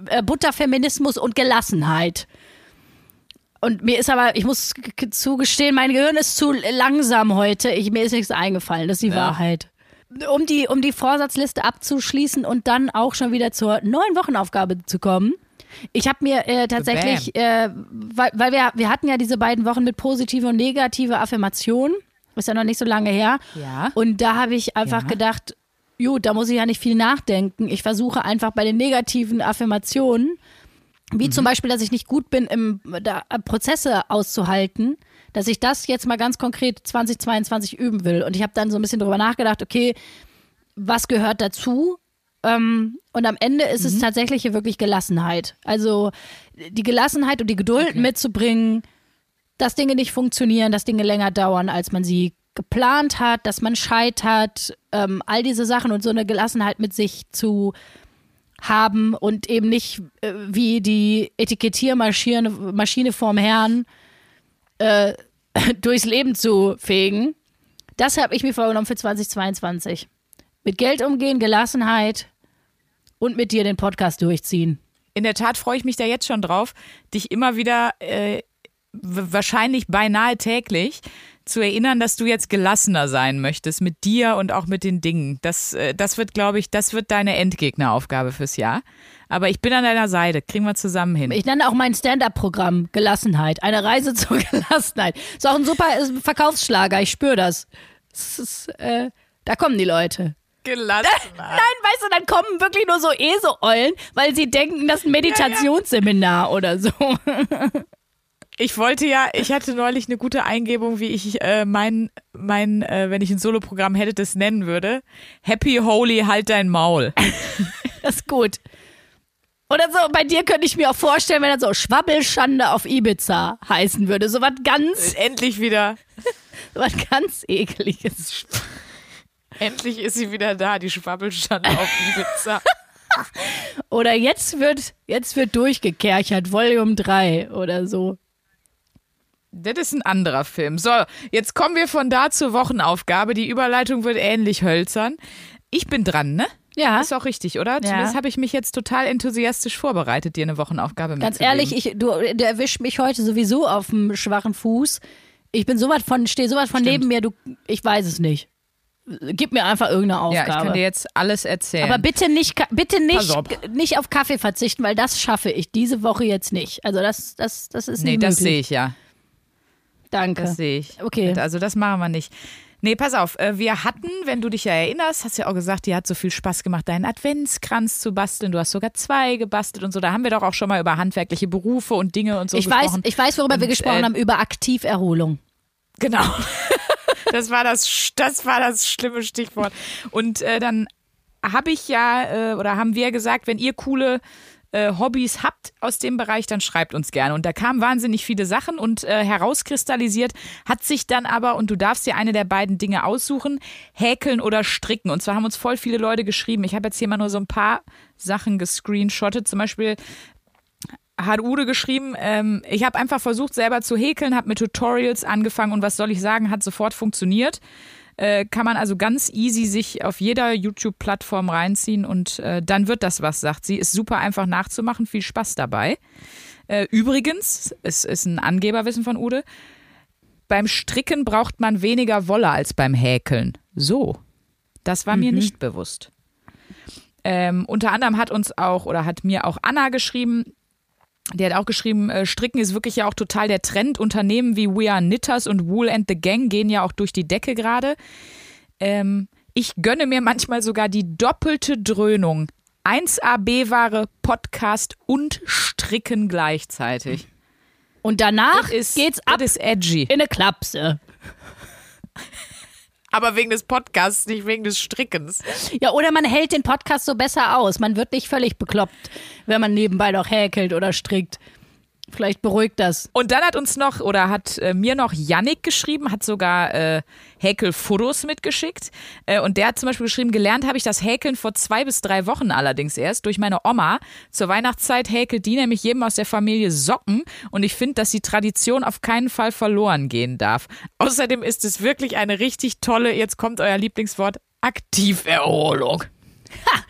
äh, Butterfeminismus und Gelassenheit. Und mir ist aber, ich muss zugestehen, mein Gehirn ist zu langsam heute. Ich, mir ist nichts eingefallen, das ist die Ja. Wahrheit. Um die, um die Vorsatzliste abzuschließen und dann auch schon wieder zur neuen Wochenaufgabe zu kommen. Ich habe mir äh, tatsächlich, äh, weil, weil wir, wir hatten ja diese beiden Wochen mit positive und negative Affirmationen. Ist ja noch nicht so lange her. Ja. Und da habe ich einfach Ja. gedacht, gut, da muss ich ja nicht viel nachdenken. Ich versuche einfach bei den negativen Affirmationen, wie zum Beispiel, dass ich nicht gut bin, im da, Prozesse auszuhalten, dass ich das jetzt mal ganz konkret 2022 üben will. Und ich habe dann so ein bisschen drüber nachgedacht, okay, was gehört dazu? Ähm, und am Ende ist es tatsächlich hier wirklich Gelassenheit. Also die Gelassenheit und die Geduld mitzubringen, dass Dinge nicht funktionieren, dass Dinge länger dauern, als man sie geplant hat, dass man scheitert, ähm, all diese Sachen und so eine Gelassenheit mit sich zu haben und eben nicht äh, wie die Etikettiermaschine Maschine vorm Herrn äh, durchs Leben zu fegen. Das habe ich mir vorgenommen für 2022. Mit Geld umgehen, Gelassenheit und mit dir den Podcast durchziehen. In der Tat freue ich mich da jetzt schon drauf, dich immer wieder äh, wahrscheinlich beinahe täglich zu erinnern, dass du jetzt gelassener sein möchtest mit dir und auch mit den Dingen. Das, äh, das wird, glaube ich, das wird deine Endgegneraufgabe fürs Jahr. Aber ich bin an deiner Seite. Kriegen wir zusammen hin. Ich nenne auch mein Stand-up-Programm Gelassenheit. Eine Reise zur Gelassenheit. Ist auch ein super ein Verkaufsschlager, ich spüre das. das ist, äh, da kommen die Leute. Gelassen. Nein, weißt du, dann kommen wirklich nur so ESO-Eulen, weil sie denken, das ist ein Meditationsseminar oder so. Ich wollte ja, ich hatte neulich eine gute Eingebung, wie ich äh, mein, mein äh, wenn ich ein Soloprogramm hätte, das nennen würde. Happy Holy, halt dein Maul. Das ist gut. Oder so, bei dir könnte ich mir auch vorstellen, wenn das so Schwabbelschande auf Ibiza heißen würde. So was ganz, Endlich wieder, so was ganz ekliges. endlich ist sie wieder da, die Schwabbelschande auf Ibiza. Oder jetzt wird, jetzt wird durchgekerchert, Volume 3 oder so. Das ist ein anderer Film. So, jetzt kommen wir von da zur Wochenaufgabe. Die Überleitung wird ähnlich hölzern. Ich bin dran, ne? Ja. Ist auch richtig, oder? Zumindest habe ich mich jetzt total enthusiastisch vorbereitet, dir eine Wochenaufgabe Ganz mitzugeben. ehrlich, ich, du, du erwischst mich heute sowieso auf dem schwachen Fuß. Ich bin sowas von, stehe sowas von Stimmt. neben mir, du, ich weiß es nicht. Gib mir einfach irgendeine Ja, Aufgabe. ich kann dir jetzt alles erzählen. Aber bitte nicht, bitte nicht, nicht auf Kaffee verzichten, weil das schaffe ich diese Woche jetzt nicht. Also das, das, das ist nee, nicht das möglich. sehe ich ja. Danke. Das sehe ich. Okay. Also das machen wir nicht. Nee, pass auf. äh, Wir hatten, wenn du dich ja erinnerst, hast ja auch gesagt, dir hat so viel Spaß gemacht, deinen Adventskranz zu basteln. Du hast sogar zwei gebastelt und so. Da haben wir doch auch schon mal über handwerkliche Berufe und Dinge und so ich weiß, gesprochen. ich weiß, worüber wir Und, gesprochen äh, haben, über Aktiverholung. Genau. Das war das, das war das schlimme Stichwort. Und äh, dann habe ich ja, äh, oder haben wir gesagt, wenn ihr coole äh, Hobbys habt aus dem Bereich, dann schreibt uns gerne. Und da kamen wahnsinnig viele Sachen und äh, herauskristallisiert hat sich dann aber, und du darfst dir eine der beiden Dinge aussuchen, häkeln oder stricken. Und zwar haben uns voll viele Leute geschrieben. Ich habe jetzt hier mal nur so ein paar Sachen gescreenshottet. Zum Beispiel hat Ude geschrieben, ähm, ich habe einfach versucht, selber zu häkeln, habe mit Tutorials angefangen und was soll ich sagen, hat sofort funktioniert. Äh, kann man also ganz easy sich auf jeder YouTube-Plattform reinziehen und äh, dann wird das was, sagt sie. Ist super einfach nachzumachen, viel Spaß dabei. Äh, übrigens, es ist ein Angeberwissen von Ude, beim Stricken braucht man weniger Wolle als beim Häkeln. So, das war mir nicht bewusst. Ähm, unter anderem hat uns auch oder hat mir auch Anna geschrieben, der hat auch geschrieben, äh, Stricken ist wirklich ja auch total der Trend. Unternehmen wie We Are Knitters und Wool and the Gang gehen ja auch durch die Decke gerade. Ähm, ich gönne mir manchmal sogar die doppelte Dröhnung. 1AB-Ware, Podcast und Stricken gleichzeitig. Und danach Das ist, geht's ab Das ist edgy. in eine Klapse. Aber wegen des Podcasts, nicht wegen des Strickens. Ja, oder man hält den Podcast so besser aus. Man wird nicht völlig bekloppt, wenn man nebenbei noch häkelt oder strickt. Vielleicht beruhigt das. Und dann hat uns noch oder hat äh, mir noch Yannick geschrieben, hat sogar äh, Häkelfotos mitgeschickt. Äh, und der hat zum Beispiel geschrieben, gelernt habe ich das Häkeln vor zwei bis drei Wochen allerdings erst durch meine Oma. Zur Weihnachtszeit häkelt die nämlich jedem aus der Familie Socken. Und ich finde, dass die Tradition auf keinen Fall verloren gehen darf. Außerdem ist es wirklich eine richtig tolle, jetzt kommt euer Lieblingswort, Aktiverholung. Ha!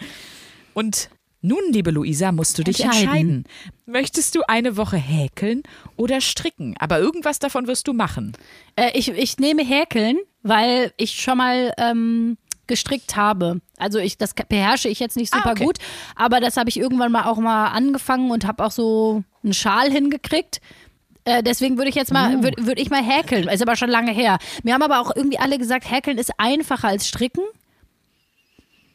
Und nun, liebe Luisa, musst du dich Entscheiden. entscheiden. Möchtest du eine Woche häkeln oder stricken? Aber irgendwas davon wirst du machen. Äh, ich, ich nehme Häkeln, weil ich schon mal ähm, gestrickt habe. Also ich, das beherrsche ich jetzt nicht Ah, super okay. gut, aber das habe ich irgendwann mal auch mal angefangen und habe auch so einen Schal hingekriegt. Äh, deswegen würde ich jetzt Oh. mal, würde würd ich mal häkeln. Ist aber schon lange her. Mir haben aber auch irgendwie alle gesagt, häkeln ist einfacher als stricken.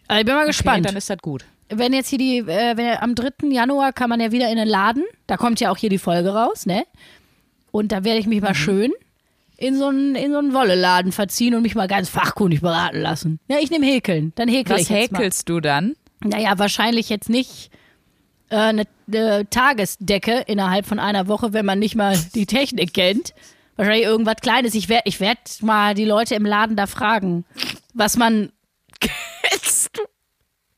Aber ich bin mal Okay, gespannt. dann ist das gut. Wenn jetzt hier die, äh, wenn am 3. Januar kann man ja wieder in den Laden, da kommt ja auch hier die Folge raus, ne? Und da werde ich mich mal schön in so einen, in so einen Wolleladen verziehen und mich mal ganz fachkundig beraten lassen. Ja, ich nehme Häkeln. Dann häkel Was ich jetzt mal. häkelst du dann? Naja, wahrscheinlich jetzt nicht äh, eine, eine Tagesdecke innerhalb von einer Woche, wenn man nicht mal die Technik kennt. Wahrscheinlich irgendwas Kleines. Ich werde ich werd mal die Leute im Laden da fragen, was man.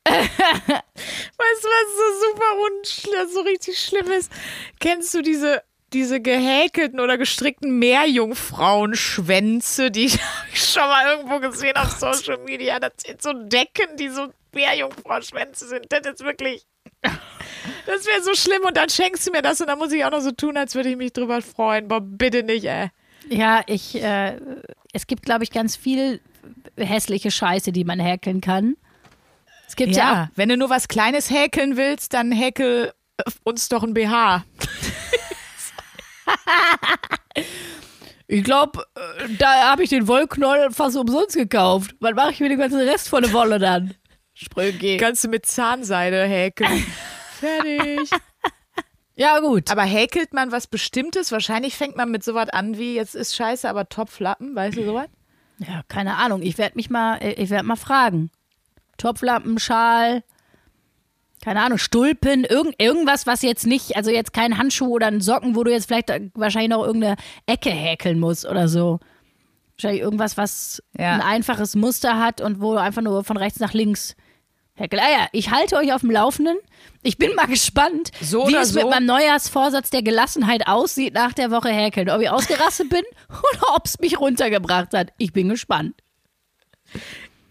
Weißt du, was so super und so richtig schlimm ist? Kennst du diese, diese gehäkelten oder gestrickten Meerjungfrauenschwänze, die ich schon mal irgendwo gesehen auf Social Media? Das sind so Decken, die so Meerjungfrauenschwänze sind. Das ist wirklich. Das wäre so schlimm und dann schenkst du mir das und dann muss ich auch noch so tun, als würde ich mich drüber freuen. Boah, bitte nicht, ey. Ja, ich. Äh, es gibt, glaube ich, ganz viel hässliche Scheiße, die man häkeln kann. Es gibt ja, Ja, wenn du nur was Kleines häkeln willst, dann häkel uns doch ein BH. Ich glaube, da habe ich den Wollknoll fast umsonst gekauft. Was mache ich mit dem ganzen Rest von der Wolle dann? Sprünki. Kannst du mit Zahnseide häkeln. Fertig. Ja, gut. Aber häkelt man was Bestimmtes? Wahrscheinlich fängt man mit sowas an wie, jetzt ist scheiße, aber Topflappen, weißt du sowas? Ja, keine Ahnung. Ich werde mich mal, äh, ich werde mal fragen. Topflappen, Schal, keine Ahnung, Stulpen, irgend, irgendwas, was jetzt nicht, also jetzt kein Handschuh oder ein Socken, wo du jetzt vielleicht wahrscheinlich noch irgendeine Ecke häkeln musst oder so. Wahrscheinlich irgendwas, was Ja. ein einfaches Muster hat und wo du einfach nur von rechts nach links häkel. Ah ja, ich halte euch auf dem Laufenden. Ich bin mal gespannt, So wie es mit so. meinem Neujahrsvorsatz der Gelassenheit aussieht nach der Woche häkeln. Ob ich ausgerastet bin oder ob es mich runtergebracht hat. Ich bin gespannt.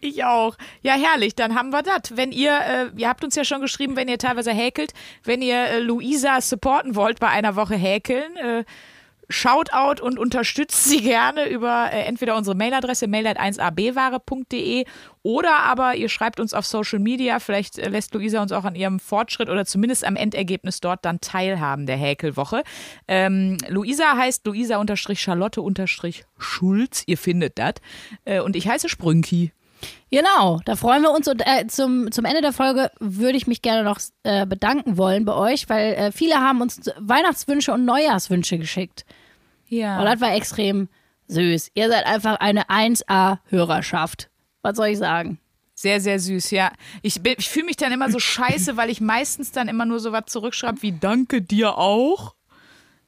Ich auch. Ja, herrlich, dann haben wir das. Wenn ihr, äh, ihr habt uns ja schon geschrieben, wenn ihr teilweise häkelt, wenn ihr äh, Luisa supporten wollt bei einer Woche häkeln, äh, Shoutout und unterstützt sie gerne über äh, entweder unsere Mailadresse mail.1abware.de oder aber ihr schreibt uns auf Social Media. Vielleicht äh, lässt Luisa uns auch an ihrem Fortschritt oder zumindest am Endergebnis dort dann teilhaben der Häkelwoche. Ähm, Luisa heißt Luisa-Charlotte-Schulz. Ihr findet das. Äh, und ich heiße Sprünki. Genau, da freuen wir uns und äh, zum, zum Ende der Folge würde ich mich gerne noch äh, bedanken wollen bei euch, weil äh, viele haben uns Weihnachtswünsche und Neujahrswünsche geschickt. Ja. Und das war extrem süß. Ihr seid einfach eine 1A-Hörerschaft. Was soll ich sagen? Sehr, sehr süß, ja. Ich, bin- ich fühle mich dann immer so scheiße, weil ich meistens dann immer nur so was zurückschreibe wie Danke dir auch.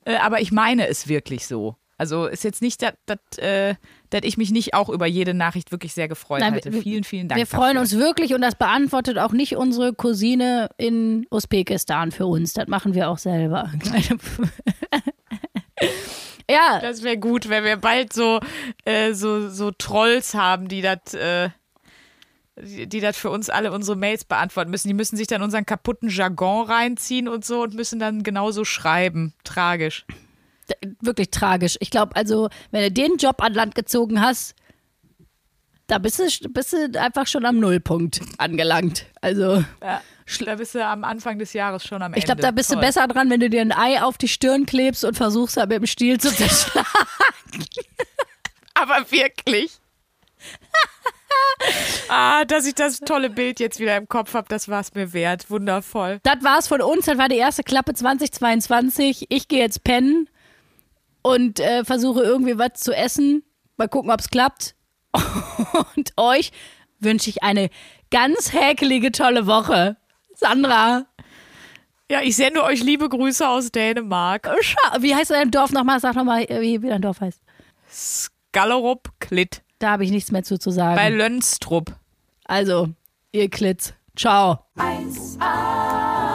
Äh, aber ich meine es wirklich so. Also ist jetzt nicht, dass äh, dass ich mich nicht auch über jede Nachricht wirklich sehr gefreut Nein, hätte. wir- Vielen, vielen Dank. wir freuen dafür. uns wirklich und das beantwortet auch nicht unsere Cousine in Usbekistan für uns. Das machen wir auch selber. ja, Das wäre gut, wenn wir bald so, äh, so, so Trolls haben, die das. Äh, die die das für uns alle unsere Mails beantworten müssen. Die müssen sich dann unseren kaputten Jargon reinziehen und so und müssen dann genauso schreiben. Tragisch. Wirklich tragisch. Ich glaube, also, wenn du den Job an Land gezogen hast, da bist du, bist du einfach schon am Nullpunkt angelangt. Also, Ja, da bist du am Anfang des Jahres schon am Ende. ich glaube, da bist du Toll. besser dran, wenn du dir ein Ei auf die Stirn klebst und versuchst, da mit dem Stiel zu zerschlagen. Aber wirklich. ah, dass ich das tolle Bild jetzt wieder im Kopf habe, das war es mir wert. Wundervoll. Das war's von uns. Das war die erste Klappe 2022. Ich gehe jetzt pennen und äh, versuche irgendwie was zu essen. Mal gucken, ob's klappt. Und euch wünsche ich eine ganz häkelige, tolle Woche. Sandra, Ja, ich sende euch liebe Grüße aus Dänemark. Scha- wie heißt dein Dorf nochmal? Sag nochmal, wie, wie dein Dorf heißt. Skallerup Klitt Da habe ich nichts mehr zu, zu sagen. bei Lönstrup. also, ihr Klitz. Ciao. 1A, 1A,